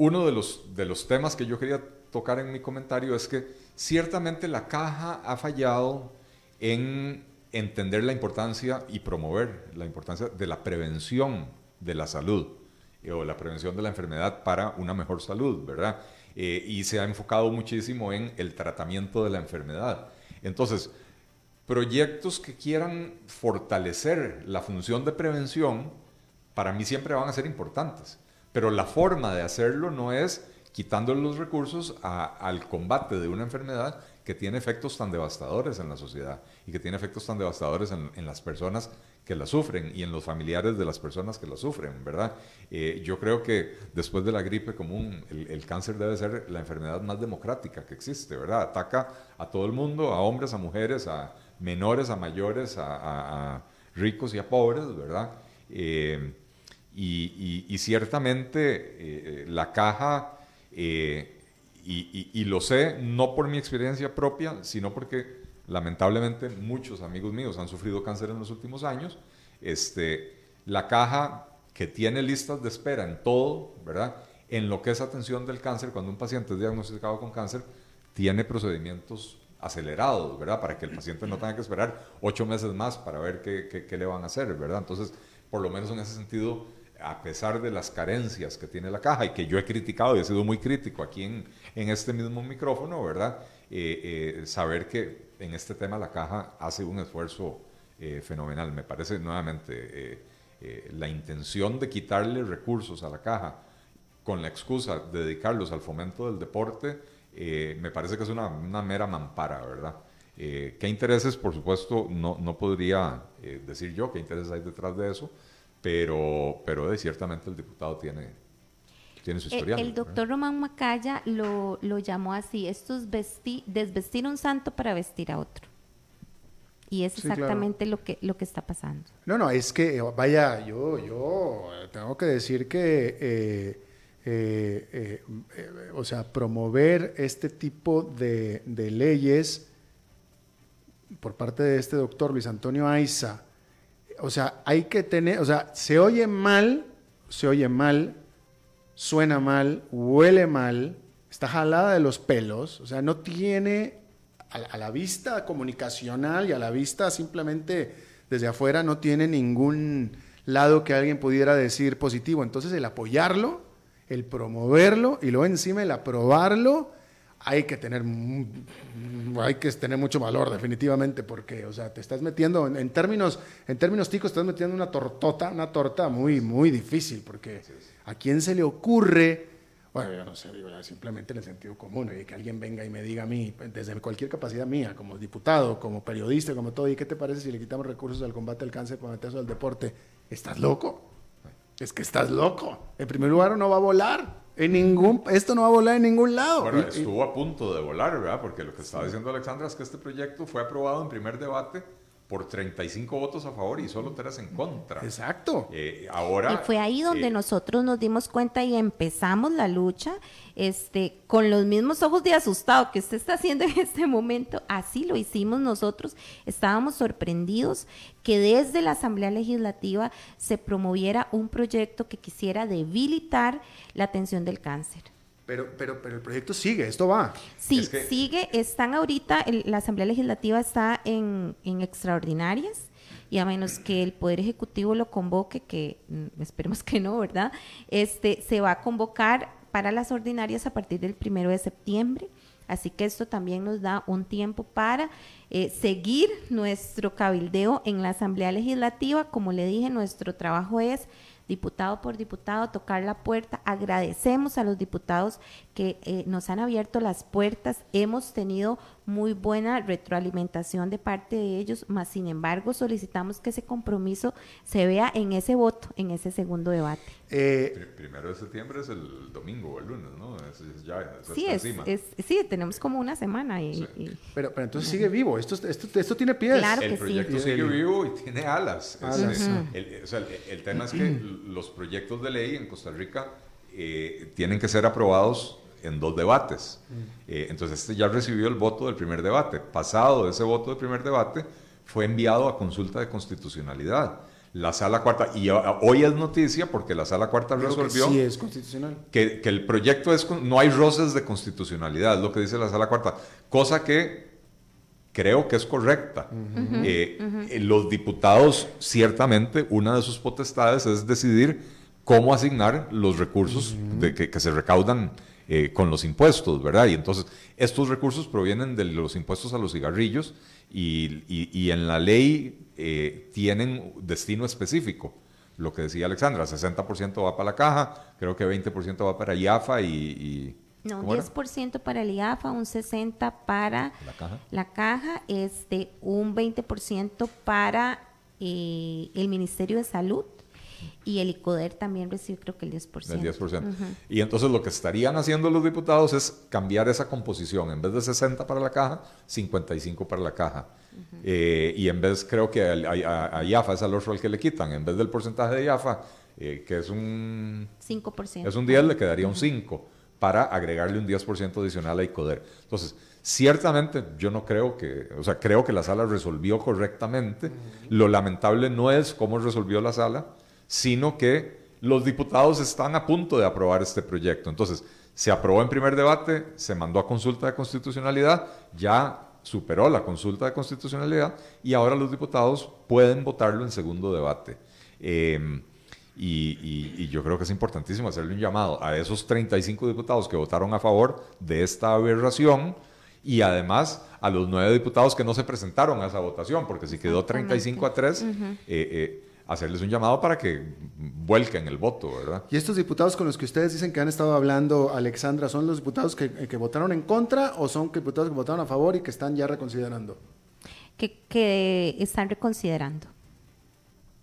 uno de los, de los temas que yo quería tocar en mi comentario es que ciertamente la caja ha fallado en entender la importancia y promover la importancia de la prevención de la salud eh, o la prevención de la enfermedad para una mejor salud, ¿verdad? Eh, y se ha enfocado muchísimo en el tratamiento de la enfermedad. Entonces, proyectos que quieran fortalecer la función de prevención, para mí siempre van a ser importantes, pero la forma de hacerlo no es quitándole los recursos al combate de una enfermedad que tiene efectos tan devastadores en la sociedad y que tiene efectos tan devastadores en, las personas que la sufren y en los familiares de las personas que la sufren, ¿verdad? Eh, yo creo que después de la gripe común, el, cáncer debe ser la enfermedad más democrática que existe, ¿verdad? Ataca a todo el mundo, a hombres, a mujeres, a menores, a mayores, a, ricos y a pobres, ¿verdad? Eh, y, ciertamente eh, la caja y, lo sé no por mi experiencia propia, sino porque lamentablemente muchos amigos míos han sufrido cáncer en los últimos años. Este, la caja que tiene listas de espera en todo, ¿verdad? En lo que es atención del cáncer, cuando un paciente es diagnosticado con cáncer, tiene procedimientos acelerados, ¿verdad? Para que el paciente no tenga que esperar ocho meses más para ver qué, qué le van a hacer, ¿verdad? Entonces, por lo menos en ese sentido, a pesar de las carencias que tiene la caja y que yo he criticado y he sido muy crítico aquí en, en este mismo micrófono, ¿verdad? Eh, eh, saber que en este tema la caja hace un esfuerzo eh, fenomenal. Me parece nuevamente la intención de quitarle recursos a la caja con la excusa de dedicarlos al fomento del deporte, me parece que es una, una mera mampara, ¿verdad? ¿Qué intereses, por supuesto, no, no podría decir yo qué intereses hay detrás de eso? Pero, pero ciertamente el diputado tiene, tiene su eh, historial. El, doctor Román Macaya lo, lo, llamó así, esto es desvestir un santo para vestir a otro. Y es exactamente lo, que, lo que está pasando. No, no, es que, vaya, yo, yo tengo que decir que, eh, eh, o sea, promover este tipo de, de leyes por parte de este doctor Luis Antonio Aiza, o sea, hay que tener, o sea, se oye mal, se oye mal, suena mal, huele mal, está jalada de los pelos, o sea, no tiene a, la vista comunicacional y a la vista simplemente desde afuera no tiene ningún lado que alguien pudiera decir positivo. Entonces el apoyarlo, el promoverlo y luego encima el aprobarlo, hay que tener hay que tener mucho valor definitivamente porque o sea te estás metiendo en, términos en términos ticos estás metiendo una tortota una torta muy muy difícil porque a quién se le ocurre bueno yo no sé digo simplemente en el sentido común y que alguien venga y me diga a mí desde cualquier capacidad mía como diputado como periodista como todo y qué te parece si le quitamos recursos al combate al cáncer para meterse al deporte estás loco es que estás loco. En primer lugar no va a volar en ningún, esto no va a volar en ningún lado. Bueno, estuvo a punto de volar, ¿verdad? Porque lo que estaba diciendo Alexandra es que este proyecto fue aprobado en primer debate por 35 votos a favor y solo 3 en contra. Exacto. Eh, ahora, y fue ahí donde eh, nosotros nos dimos cuenta y empezamos la lucha este, con los mismos ojos de asustado que usted está haciendo en este momento. Así lo hicimos nosotros. Estábamos sorprendidos que desde la Asamblea Legislativa se promoviera un proyecto que quisiera debilitar la atención del cáncer. Pero, pero, pero el proyecto sigue, esto va. Sí, sigue, están ahorita, la Asamblea Legislativa está en, extraordinarias y a menos que el Poder Ejecutivo lo convoque, que mm, esperemos que no, ¿verdad? Este, se va a convocar para las ordinarias a partir del primero de septiembre. Así que esto también nos da un tiempo para eh, seguir nuestro cabildeo en la Asamblea Legislativa. Como le dije, nuestro trabajo es diputado por diputado, tocar la puerta. Agradecemos a los diputados que eh, nos han abierto las puertas. Hemos tenido muy buena retroalimentación de parte de ellos, más sin embargo solicitamos que ese compromiso se vea en ese voto, en ese segundo debate. Eh, primero de septiembre es el domingo o el lunes, ¿no? ya, sí, es, sí, tenemos como una semana. Y, Pero, pero entonces sigue vivo, esto, esto, esto tiene pies. Claro el proyecto sigue vivo y tiene alas. el, o sea, el, tema es que los proyectos de ley en Costa Rica eh, tienen que ser aprobados en dos debates. Eh, entonces, este ya recibió el voto del primer debate. Pasado ese voto del primer debate, fue enviado a consulta de constitucionalidad. La sala cuarta, y hoy es noticia porque la sala cuarta resolvió que sí es constitucional. Que, que, el proyecto es, no hay roces de constitucionalidad, es lo que dice la sala cuarta, cosa que creo que es correcta. Eh, eh, los diputados, ciertamente, una de sus potestades es decidir cómo asignar los recursos de que, se recaudan eh, con los impuestos, ¿verdad? Y entonces, estos recursos provienen de los impuestos a los cigarrillos y, y en la ley tienen destino específico. Lo que decía Alexandra, 60% va para la caja, creo que 20% va para IAFA y no, 10% para el IAFA, un 60% para la caja, este, un 20% para eh, el Ministerio de Salud y el ICODER también recibe creo que el 10%. El 10%. Y entonces lo que estarían haciendo los diputados es cambiar esa composición. En vez de 60 para la caja, 55 para la caja. Eh, y en vez, creo que a, IAFA es al otro al que le quitan. En vez del porcentaje de IAFA, eh, que es un... 5%. Es un 10, le quedaría un 5 para agregarle un 10% adicional a ICODER. Entonces, ciertamente yo no creo que, o sea, creo que la sala resolvió correctamente. Lo lamentable no es cómo resolvió la sala, sino que los diputados están a punto de aprobar este proyecto. Entonces, se aprobó en primer debate, se mandó a consulta de constitucionalidad, ya superó la consulta de constitucionalidad y ahora los diputados pueden votarlo en segundo debate. Eh, y, yo creo que es importantísimo hacerle un llamado a esos 35 diputados que votaron a favor de esta aberración y además a los nueve diputados que no se presentaron a esa votación, porque si quedó 35 a 3, eh, eh, hacerles un llamado para que vuelquen el voto, ¿verdad? ¿Y estos diputados con los que ustedes dicen que han estado hablando, Alexandra, son los diputados que, que votaron en contra o son diputados que votaron a favor y que están ya reconsiderando? Que, que están reconsiderando.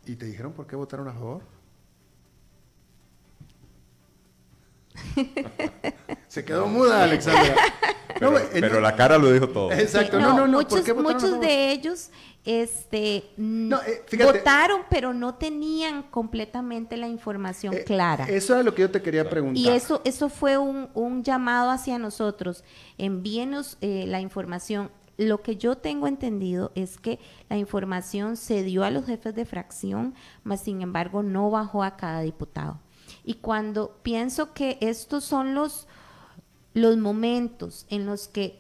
¿Y te dijeron por qué votaron a favor? Se quedó muda, Alexandra. Pero, la cara lo dijo todo. Exacto. No, no, no. Muchos, muchos de ellos este, mm, eh, votaron, pero no tenían completamente la información eh, clara. Eso era lo que yo te quería preguntar. Y eso, eso fue un, llamado hacia nosotros. Envíenos eh, la información. Lo que yo tengo entendido es que la información se dio a los jefes de fracción, mas sin embargo no bajó a cada diputado. Y cuando pienso que estos son los, los momentos en los que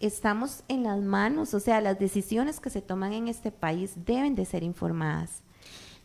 estamos en las manos, o sea, las decisiones que se toman en este país deben de ser informadas.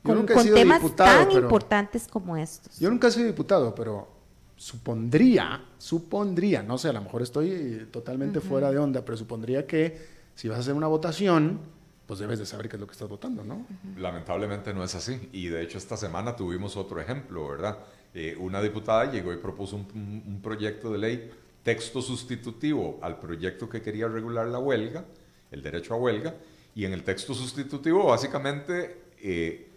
Con, temas tan importantes como estos. Yo nunca he sido diputado, pero supondría, supondría, no sé, a lo mejor estoy totalmente fuera de onda, pero supondría que si vas a hacer una votación, pues debes de saber qué es lo que estás votando, ¿no? Lamentablemente no es así. Y de hecho esta semana tuvimos otro ejemplo, ¿verdad? Eh, una diputada llegó y propuso un, proyecto de ley, texto sustitutivo al proyecto que quería regular la huelga, el derecho a huelga, y en el texto sustitutivo básicamente eh,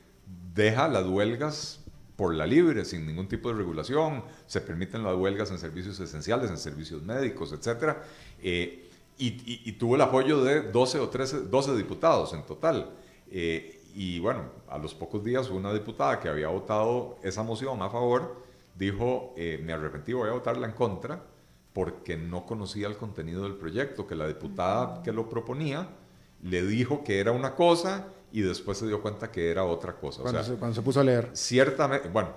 deja las huelgas por la libre, sin ningún tipo de regulación, se permiten las huelgas en servicios esenciales, en servicios médicos, etc. Eh, y, tuvo el apoyo de 12 o 13, 12 diputados en total. Y bueno, a los pocos días una diputada que había votado esa moción a favor dijo, eh, me arrepentí, voy a votarla en contra porque no conocía el contenido del proyecto, que la diputada que lo proponía le dijo que era una cosa y después se dio cuenta que era otra cosa. Cuando, se, cuando se puso a leer. Ciertamente, bueno,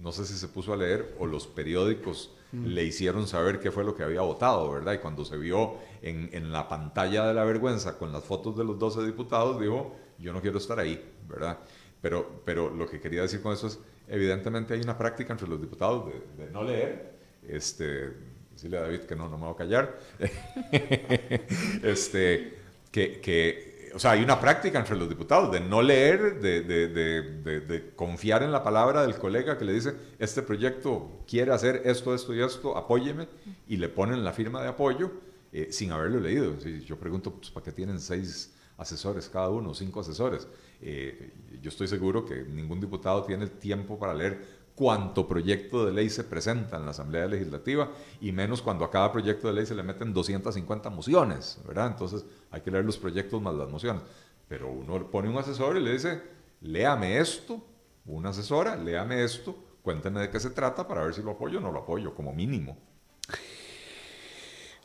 no sé si se puso a leer o los periódicos le hicieron saber qué fue lo que había votado, ¿verdad? Y cuando se vio en, en, la pantalla de la vergüenza con las fotos de los 12 diputados, dijo, yo no quiero estar ahí, ¿verdad? Pero, pero lo que quería decir con eso es, evidentemente hay una práctica entre los diputados de, no leer, este, decirle a David que no, no me voy a callar, este, que, que o sea, hay una práctica entre los diputados de no leer, de, confiar en la palabra del colega que le dice, este proyecto quiere hacer esto, esto y esto, apóyeme, y le ponen la firma de apoyo eh, sin haberlo leído. yo pregunto, pues, ¿para qué tienen seis asesores cada uno, cinco asesores? Eh, yo estoy seguro que ningún diputado tiene el tiempo para leer cuánto proyecto de ley se presenta en la Asamblea Legislativa y menos cuando a cada proyecto de ley se le meten 250 mociones, ¿verdad? Entonces hay que leer los proyectos más las mociones. Pero uno pone un asesor y le dice, léame esto, una asesora, léame esto, cuénteme de qué se trata para ver si lo apoyo o no lo apoyo, como mínimo.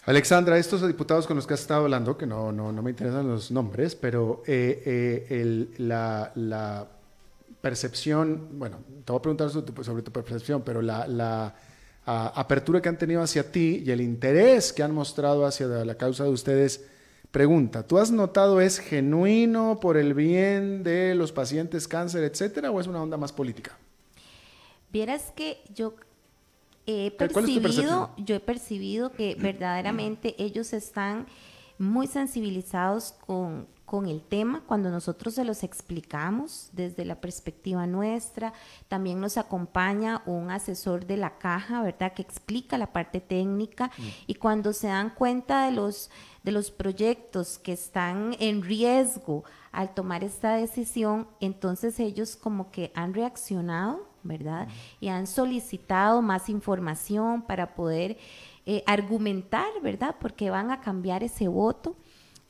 Alexandra, estos diputados con los que has estado hablando, que no, no, no me interesan los nombres, pero eh, eh, la percepción, bueno, te voy a preguntar sobre tu, percepción, pero la, apertura que han tenido hacia ti y el interés que han mostrado hacia la causa de ustedes. Pregunta, ¿tú has notado es genuino por el bien de los pacientes cáncer, etcétera, o es una onda más política? Vieras que yo he percibido, yo he percibido que verdaderamente ellos están muy sensibilizados con, con el tema cuando nosotros se los explicamos desde la perspectiva nuestra. También nos acompaña un asesor de la caja, ¿verdad? Que explica la parte técnica mm. y cuando se dan cuenta de los, de los proyectos que están en riesgo al tomar esta decisión, entonces ellos como que han reaccionado, ¿verdad? Mm. Y han solicitado más información para poder eh, argumentar, ¿verdad? Porque van a cambiar ese voto.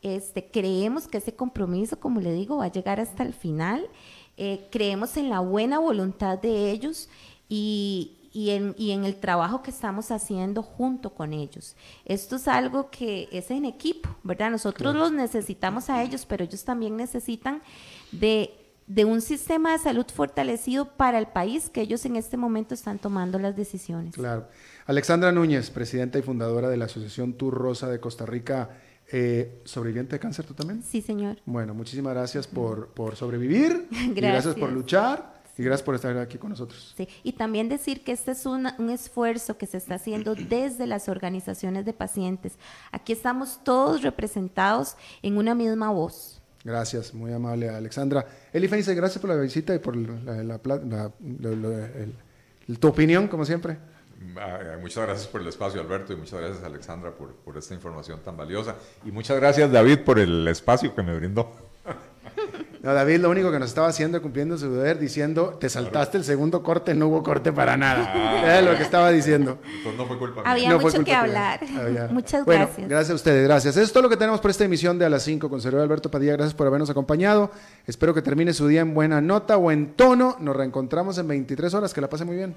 Este, creemos que ese compromiso, como le digo, va a llegar hasta el final. Eh, creemos en la buena voluntad de ellos y, y, en, y, en, el trabajo que estamos haciendo junto con ellos. Esto es algo que es en equipo, ¿verdad? Nosotros los necesitamos a ellos, pero ellos también necesitan de de un sistema de salud fortalecido para el país que ellos en este momento están tomando las decisiones. Claro. Alexandra Núñez, presidenta y fundadora de la Asociación Tour Rosa de Costa Rica, eh, ¿sobreviviente de cáncer tú también? Sí, señor. Bueno, muchísimas gracias por, por sobrevivir. gracias. Y gracias por luchar. Y gracias por estar aquí con nosotros. Sí, y también decir que este es un esfuerzo que se está haciendo desde las organizaciones de pacientes. Aquí estamos todos representados en una misma voz. Gracias, muy amable Alexandra. Eli Feinze, gracias por la visita y por la, tu opinión, como siempre. Ah, muchas gracias por el espacio, Alberto, y muchas gracias, Alexandra, por, por esta información tan valiosa. Y muchas gracias, David, por el espacio que me brindó. No, David lo único que nos estaba haciendo cumpliendo su deber diciendo, te saltaste el segundo corte, no hubo corte para nada. Ah. Era lo que estaba diciendo. Entonces no fue culpa mía. Había mucho que hablar. Muchas gracias. Gracias a ustedes, gracias. Eso es todo lo que tenemos por esta emisión de A las 5 con Sergio Alberto Padilla. Gracias por habernos acompañado. Espero que termine su día en buena nota o en tono. Nos reencontramos en 23 horas. Que la pase muy bien.